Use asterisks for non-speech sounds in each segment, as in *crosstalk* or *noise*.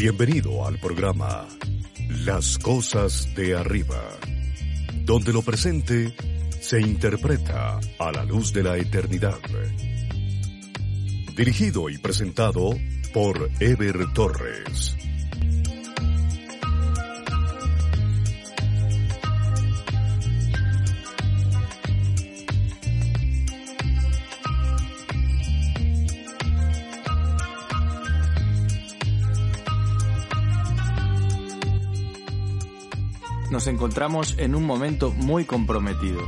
Bienvenido al programa Las Cosas de Arriba, donde lo presente se interpreta a la luz de la eternidad. Dirigido y presentado por Ever Torres. Nos encontramos en un momento muy comprometido.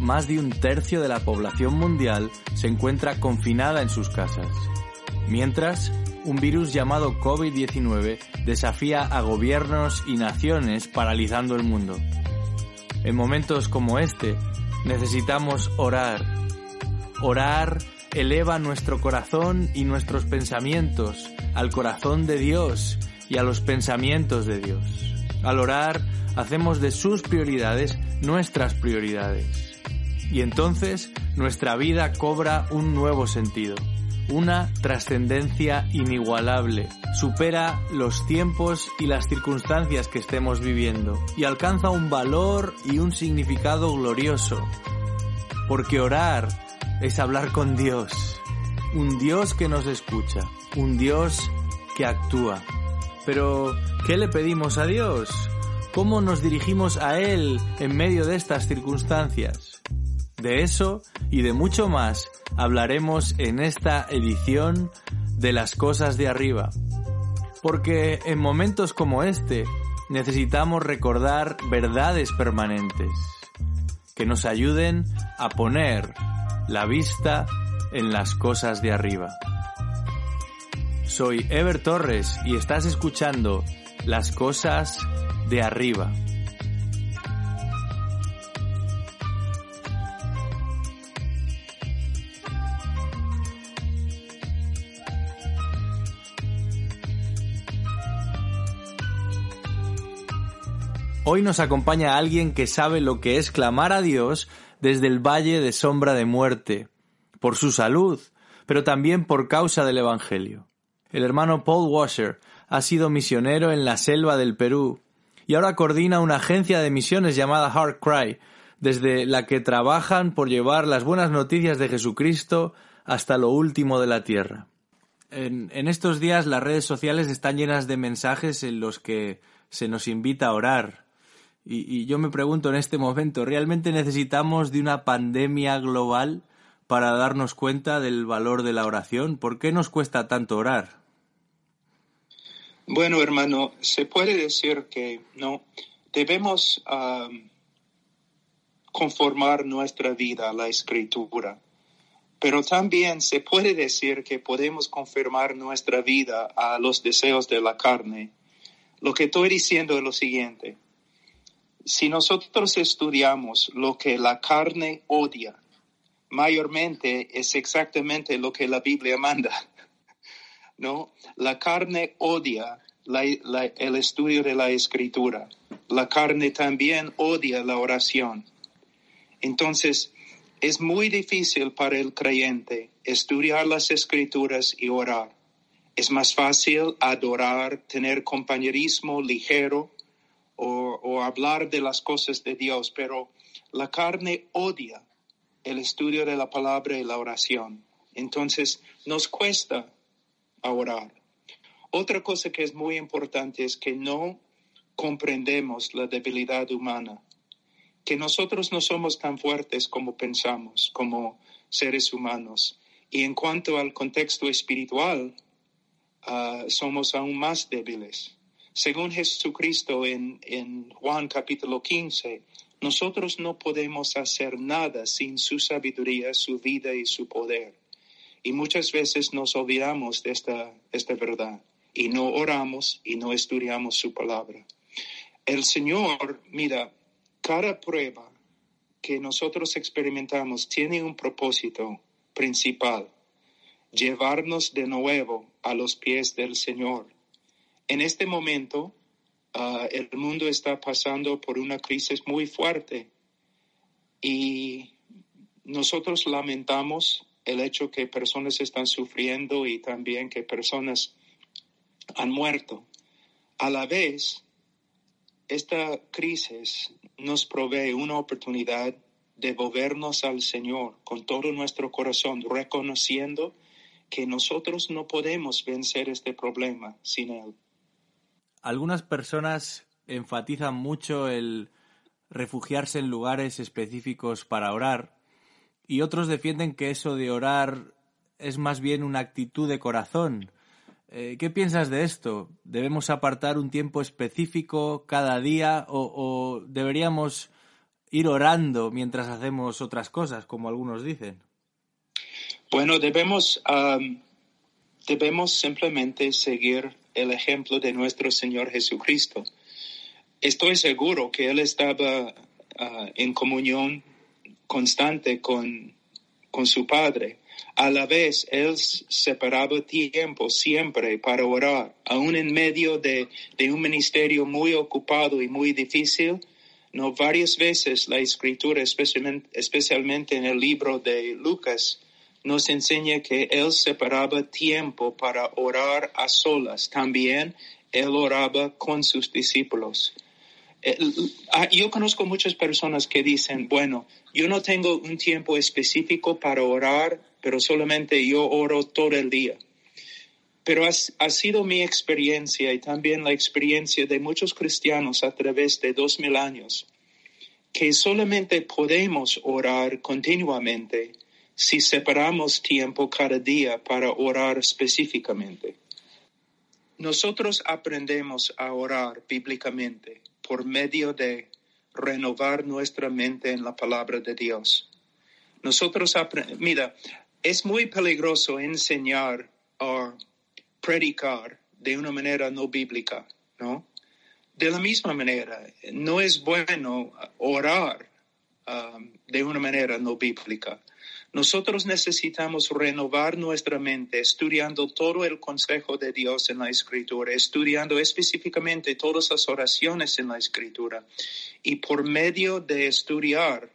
Más de un tercio de la población mundial se encuentra confinada en sus casas. Mientras, un virus llamado COVID-19 desafía a gobiernos y naciones paralizando el mundo. En momentos como este, necesitamos orar. Orar eleva nuestro corazón y nuestros pensamientos al corazón de Dios y a los pensamientos de Dios. Al orar, hacemos de sus prioridades nuestras prioridades. Y entonces nuestra vida cobra un nuevo sentido, una trascendencia inigualable, supera los tiempos y las circunstancias que estemos viviendo y alcanza un valor y un significado glorioso. Porque orar es hablar con Dios, un Dios que nos escucha, un Dios que actúa. Pero, ¿qué le pedimos a Dios? ¿Cómo nos dirigimos a Él en medio de estas circunstancias? De eso y de mucho más hablaremos en esta edición de las cosas de arriba. Porque en momentos como este necesitamos recordar verdades permanentes que nos ayuden a poner la vista en las cosas de arriba. Soy Ever Torres y estás escuchando Las cosas de arriba. Hoy nos acompaña alguien que sabe lo que es clamar a Dios desde el valle de sombra de muerte, por su salud, pero también por causa del Evangelio. El hermano Paul Washer ha sido misionero en la selva del Perú y ahora coordina una agencia de misiones llamada Heart Cry, desde la que trabajan por llevar las buenas noticias de Jesucristo hasta lo último de la tierra. En, en, estos días las redes sociales están llenas de mensajes en los que se nos invita a orar. Y, y yo me pregunto en este momento, ¿realmente necesitamos de una pandemia global para darnos cuenta del valor de la oración? ¿Por qué nos cuesta tanto orar? Bueno, hermano, se puede decir que no debemos conformar nuestra vida a la escritura, pero también se puede decir que podemos confirmar nuestra vida a los deseos de la carne. Lo que estoy diciendo es lo siguiente. Si nosotros estudiamos lo que la carne odia, mayormente es exactamente lo que la Biblia manda. ¿No? La carne odia el estudio de la escritura. La carne también odia la oración. Entonces, es muy difícil para el creyente estudiar las escrituras y orar. Es más fácil adorar, tener compañerismo ligero o hablar de las cosas de Dios, pero la carne odia el estudio de la palabra y la oración. Entonces, nos cuesta a. Otra cosa que es muy importante es que no comprendemos la debilidad humana, que nosotros no somos tan fuertes como pensamos, como seres humanos. Y en cuanto al contexto espiritual, uh, somos aún más débiles. Según Jesucristo en, en Juan capítulo 15, nosotros no podemos hacer nada sin su sabiduría, su vida y su poder. Y muchas veces nos olvidamos de esta, esta verdad y no oramos y no estudiamos su palabra. El Señor, mira, cada prueba que nosotros experimentamos tiene un propósito principal, llevarnos de nuevo a los pies del Señor. En este momento, uh, el mundo está pasando por una crisis muy fuerte y nosotros lamentamos el hecho que personas están sufriendo y también que personas han muerto. A la vez, esta crisis nos provee una oportunidad de volvernos al Señor con todo nuestro corazón, reconociendo que nosotros no podemos vencer este problema sin Él. Algunas personas enfatizan mucho el refugiarse en lugares específicos para orar y otros defienden que eso de orar es más bien una actitud de corazón. Eh, ¿Qué piensas de esto? ¿Debemos apartar un tiempo específico cada día o deberíamos ir orando mientras hacemos otras cosas, como algunos dicen? Bueno, debemos, debemos simplemente seguir el ejemplo de nuestro Señor Jesucristo. Estoy seguro que Él estaba ah, en comunión constante con, con su Padre. A la vez, Él separaba tiempo siempre para orar, aún en medio de, de un ministerio muy ocupado y muy difícil. No, varias veces la escritura, especialmente, especialmente en el libro de Lucas, nos enseña que él separaba tiempo para orar a solas. También él oraba con sus discípulos. Ah, yo conozco muchas personas que dicen, bueno, yo no tengo un tiempo específico para orar, pero solamente yo oro todo el día. Pero ha, sido mi experiencia y también la experiencia de muchos cristianos a través de dos mil años, que solamente podemos orar continuamente si separamos tiempo cada día para orar específicamente. Nosotros aprendemos a orar bíblicamente por medio de renovar nuestra mente en la palabra de Dios. Nosotros mira, es muy peligroso enseñar o predicar de una manera no bíblica, ¿no? De la misma manera, no es bueno orar um, de una manera no bíblica. Nosotros necesitamos renovar nuestra mente estudiando todo el consejo de Dios en la escritura, estudiando específicamente todas las oraciones en la escritura. Y por medio de estudiar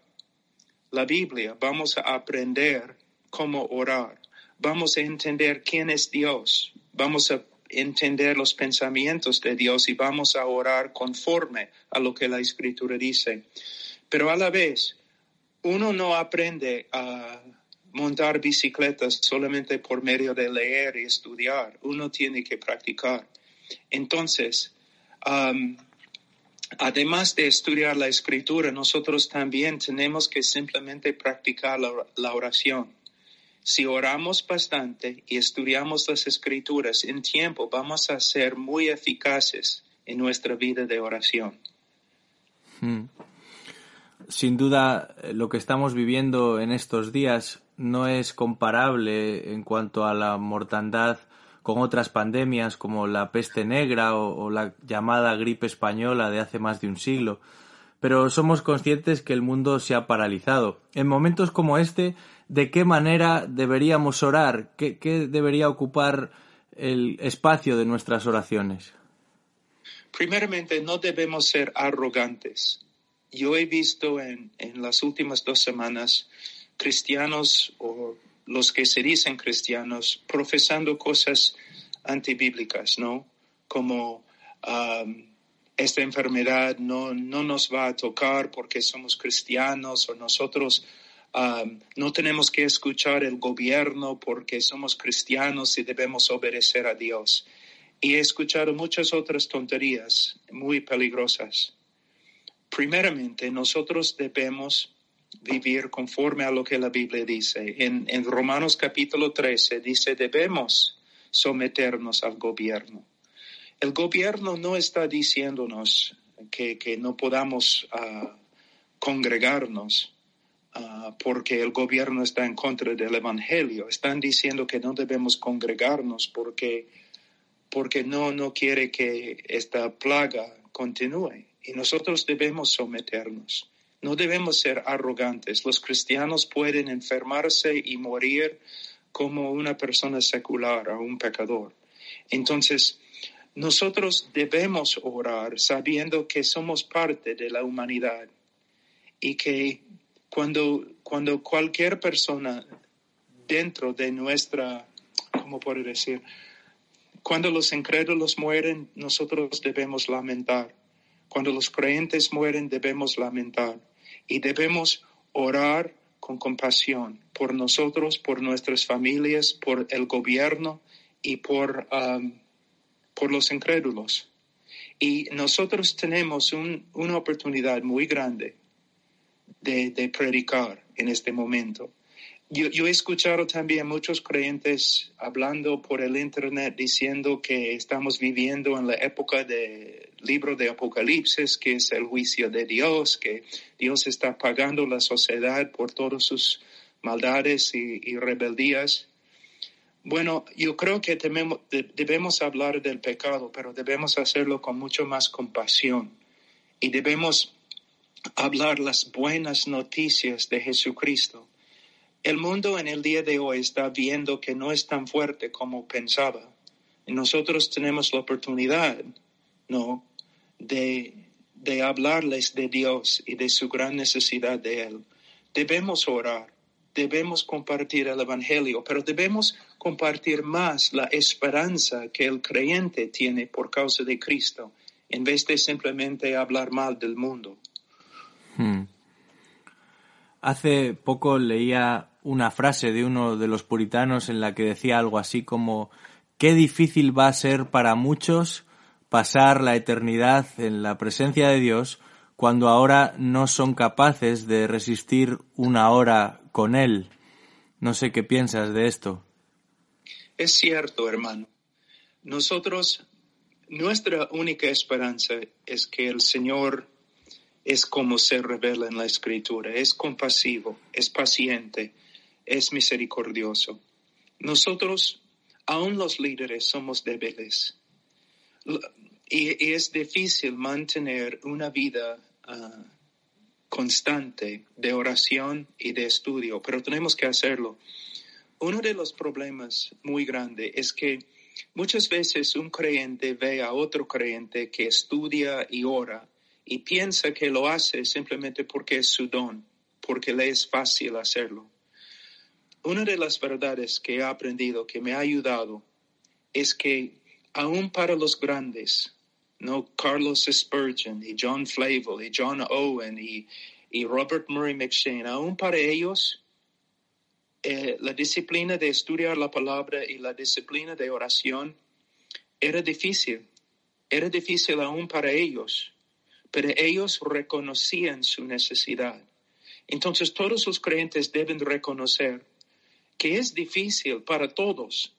la Biblia vamos a aprender cómo orar, vamos a entender quién es Dios, vamos a entender los pensamientos de Dios y vamos a orar conforme a lo que la escritura dice. Pero a la vez, uno no aprende a montar bicicletas solamente por medio de leer y estudiar. Uno tiene que practicar. Entonces, um, además de estudiar la escritura, nosotros también tenemos que simplemente practicar la, oración. Si oramos bastante y estudiamos las escrituras en tiempo, vamos a ser muy eficaces en nuestra vida de oración. Hmm sin duda eh, lo que estamos viviendo en estos días no es comparable en cuanto a la mortandad con otras pandemias como la peste negra o, la llamada gripe española de hace más de un siglo. Pero somos conscientes que el mundo se ha paralizado. En momentos como este, ¿de qué manera deberíamos orar? ¿Qué, qué debería ocupar el espacio de nuestras oraciones? Primeramente, no debemos ser arrogantes yo he visto en, las últimas dos semanas cristianos o los que se dicen cristianos profesando cosas antibíblicas, ¿no? Como um, esta enfermedad no, no nos va a tocar porque somos cristianos o nosotros um, no tenemos que escuchar el gobierno porque somos cristianos y debemos obedecer a Dios. Y he escuchado muchas otras tonterías muy peligrosas primeramente nosotros debemos vivir conforme a lo que la Biblia dice. En, Romanos capítulo 13 dice debemos someternos al gobierno. El gobierno no está diciéndonos que, no podamos ah, congregarnos ah, porque el gobierno está en contra del Evangelio. Están diciendo que no debemos congregarnos porque, porque no, no quiere que esta plaga continúe y nosotros debemos someternos. No debemos ser arrogantes. Los cristianos pueden enfermarse y morir como una persona secular o un pecador. Entonces, nosotros debemos orar sabiendo que somos parte de la humanidad y que cuando, cuando cualquier persona dentro de nuestra, ¿cómo puedo decir? Cuando los incrédulos mueren, nosotros debemos lamentar. Cuando los creyentes mueren, debemos lamentar. Y debemos orar con compasión por nosotros, por nuestras familias, por el gobierno y por, um, por los incrédulos. Y nosotros tenemos una oportunidad muy grande de, de predicar en este momento. Yo, he escuchado también muchos creyentes hablando por el Internet diciendo que estamos viviendo en la época del libro de Apocalipsis, que es el juicio de Dios, que Dios está pagando la sociedad por todas sus maldades y, rebeldías. Bueno, yo creo que debemos hablar del pecado, pero debemos hacerlo con mucho más compasión y debemos hablar las buenas noticias de Jesucristo el mundo en el día de hoy está viendo que no es tan fuerte como pensaba. Y nosotros tenemos la oportunidad, ¿no? De, de hablarles de Dios y de su gran necesidad de Él. Debemos orar, debemos compartir el Evangelio, pero debemos compartir más la esperanza que el creyente tiene por causa de Cristo, en vez de simplemente hablar mal del mundo. Hmm. Hace poco leía una frase de uno de los puritanos en la que decía algo así como qué difícil va a ser para muchos pasar la eternidad en la presencia de Dios cuando ahora no son capaces de resistir una hora con Él. No sé qué piensas de esto. Es cierto, hermano. Nosotros, nuestra única esperanza es que el Señor es como se revela en la Escritura, es compasivo, es paciente, es misericordioso. Nosotros, aún los líderes, somos débiles. Y, es difícil mantener una vida ah, constante de oración y de estudio, pero tenemos que hacerlo. Uno de los problemas muy grandes es que muchas veces un creyente ve a otro creyente que estudia y ora y piensa que lo hace simplemente porque es su don, porque le es fácil hacerlo. Una de las verdades que he aprendido, que me ha ayudado, es que aún para los grandes, ¿no? Carlos Spurgeon y John Flavel y John Owen y, Robert Murray McShane, aún para ellos, eh, la disciplina de estudiar la palabra y la disciplina de oración era difícil. Era difícil aún para ellos, pero ellos reconocían su necesidad. Entonces todos los creyentes deben reconocer que es difícil para todos,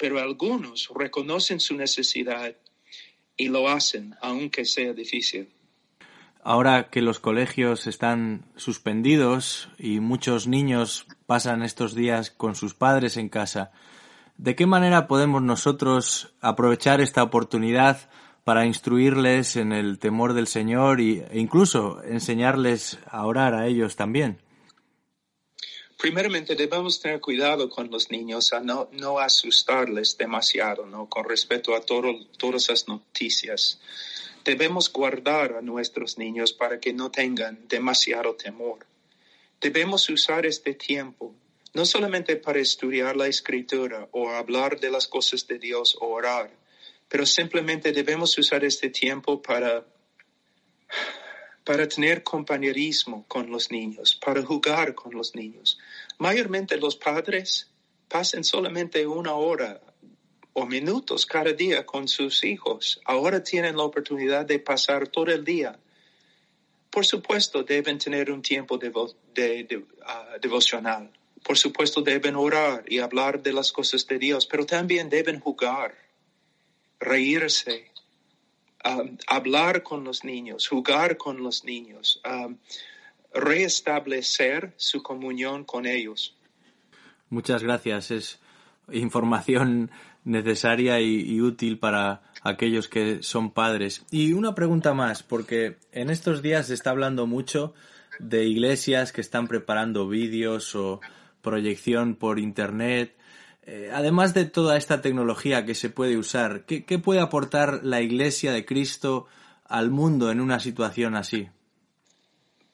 pero algunos reconocen su necesidad y lo hacen, aunque sea difícil. Ahora que los colegios están suspendidos y muchos niños pasan estos días con sus padres en casa, ¿de qué manera podemos nosotros aprovechar esta oportunidad para instruirles en el temor del Señor e incluso enseñarles a orar a ellos también? Primeramente debemos tener cuidado con los niños a no, no asustarles demasiado, ¿no? Con respecto a todas las noticias. Debemos guardar a nuestros niños para que no tengan demasiado temor. Debemos usar este tiempo no solamente para estudiar la escritura o hablar de las cosas de Dios o orar, pero simplemente debemos usar este tiempo para para tener compañerismo con los niños, para jugar con los niños. Mayormente los padres pasan solamente una hora o minutos cada día con sus hijos. Ahora tienen la oportunidad de pasar todo el día. Por supuesto, deben tener un tiempo de, ah, devocional. Por supuesto, deben orar y hablar de las cosas de Dios, pero también deben jugar, reírse, Um, hablar con los niños, jugar con los niños, um, restablecer su comunión con ellos. Muchas gracias. Es información necesaria y, útil para aquellos que son padres. Y una pregunta más, porque en estos días se está hablando mucho de iglesias que están preparando vídeos o proyección por internet eh, además de toda esta tecnología que se puede usar, ¿qué, puede aportar la Iglesia de Cristo al mundo en una situación así?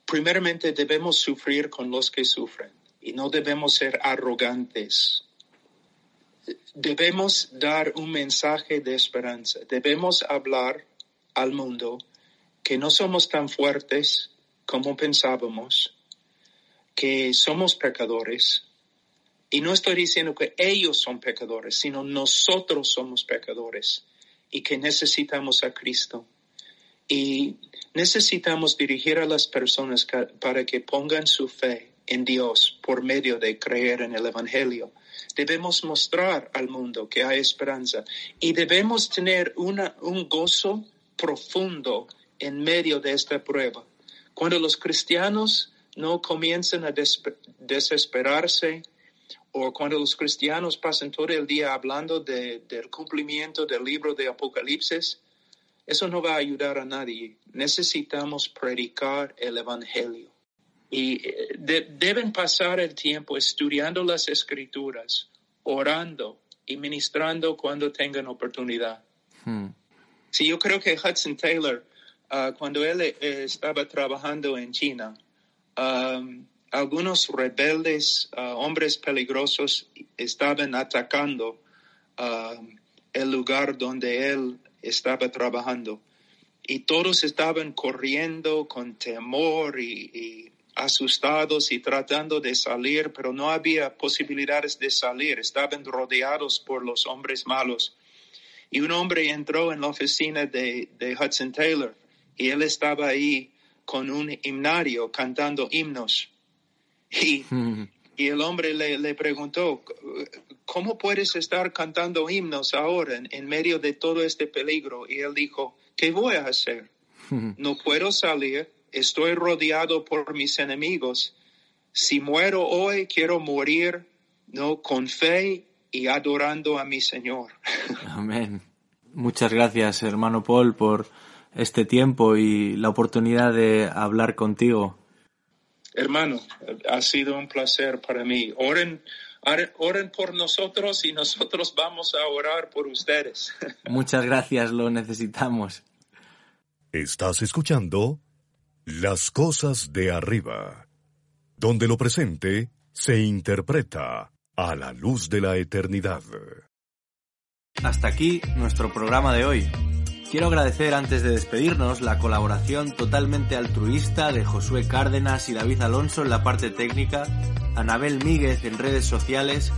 Primeramente debemos sufrir con los que sufren y no debemos ser arrogantes. debemos dar un mensaje de esperanza. Debemos hablar al mundo que no somos tan fuertes como pensábamos, que somos pecadores. Y no estoy diciendo que ellos son pecadores, sino nosotros somos pecadores y que necesitamos a Cristo. Y necesitamos dirigir a las personas para que pongan su fe en Dios por medio de creer en el Evangelio. Debemos mostrar al mundo que hay esperanza y debemos tener un gozo profundo en medio de esta prueba. Cuando los cristianos no comienzan a desesperarse o cuando los cristianos pasan todo el día hablando del cumplimiento del libro de Apocalipsis, eso no va a ayudar a nadie. Necesitamos predicar el Evangelio. Y eh, deben pasar el tiempo estudiando las escrituras, orando y ministrando cuando tengan oportunidad. Hmm. Sí, yo creo que Hudson Taylor, ah, cuando él eh, estaba trabajando en China, um, algunos rebeldes, ah, hombres peligrosos, estaban atacando um, el lugar donde él estaba trabajando. Y todos estaban corriendo con temor y asustados y tratando de salir, pero no había posibilidades de salir. Estaban rodeados por los hombres malos. Y un hombre entró en la oficina de, Hudson Taylor y él estaba ahí con un himnario cantando himnos. Y, y el hombre le, preguntó, ¿cómo puedes estar cantando himnos ahora en, medio de todo este peligro? Y él dijo, ¿qué voy a hacer? No puedo salir, estoy rodeado por mis enemigos. Si muero hoy, quiero morir, no, con fe y adorando a mi Señor. *laughs* Amén. Muchas gracias, hermano Paul, por este tiempo y la oportunidad de hablar contigo. Hermano, ha sido un placer para mí. Oren, oren por nosotros y nosotros vamos a orar por ustedes. *laughs* Muchas gracias, lo necesitamos. Estás escuchando Las cosas de arriba, donde lo presente se interpreta a la luz de la eternidad. Hasta aquí nuestro programa de hoy. Quiero agradecer antes de despedirnos la colaboración totalmente altruista de Josué Cárdenas y David Alonso en la parte técnica, Anabel Míguez en redes sociales,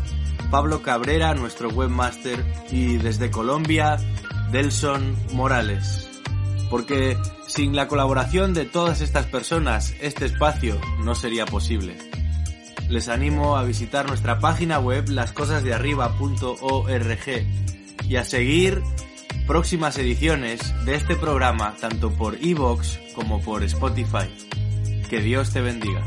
Pablo Cabrera, nuestro webmaster, y desde Colombia, Delson Morales. Porque sin la colaboración de todas estas personas, este espacio no sería posible les animo a visitar nuestra página web lascosasdearriba.org y a seguir próximas ediciones de este programa tanto por iVoox como por Spotify. Que Dios te bendiga.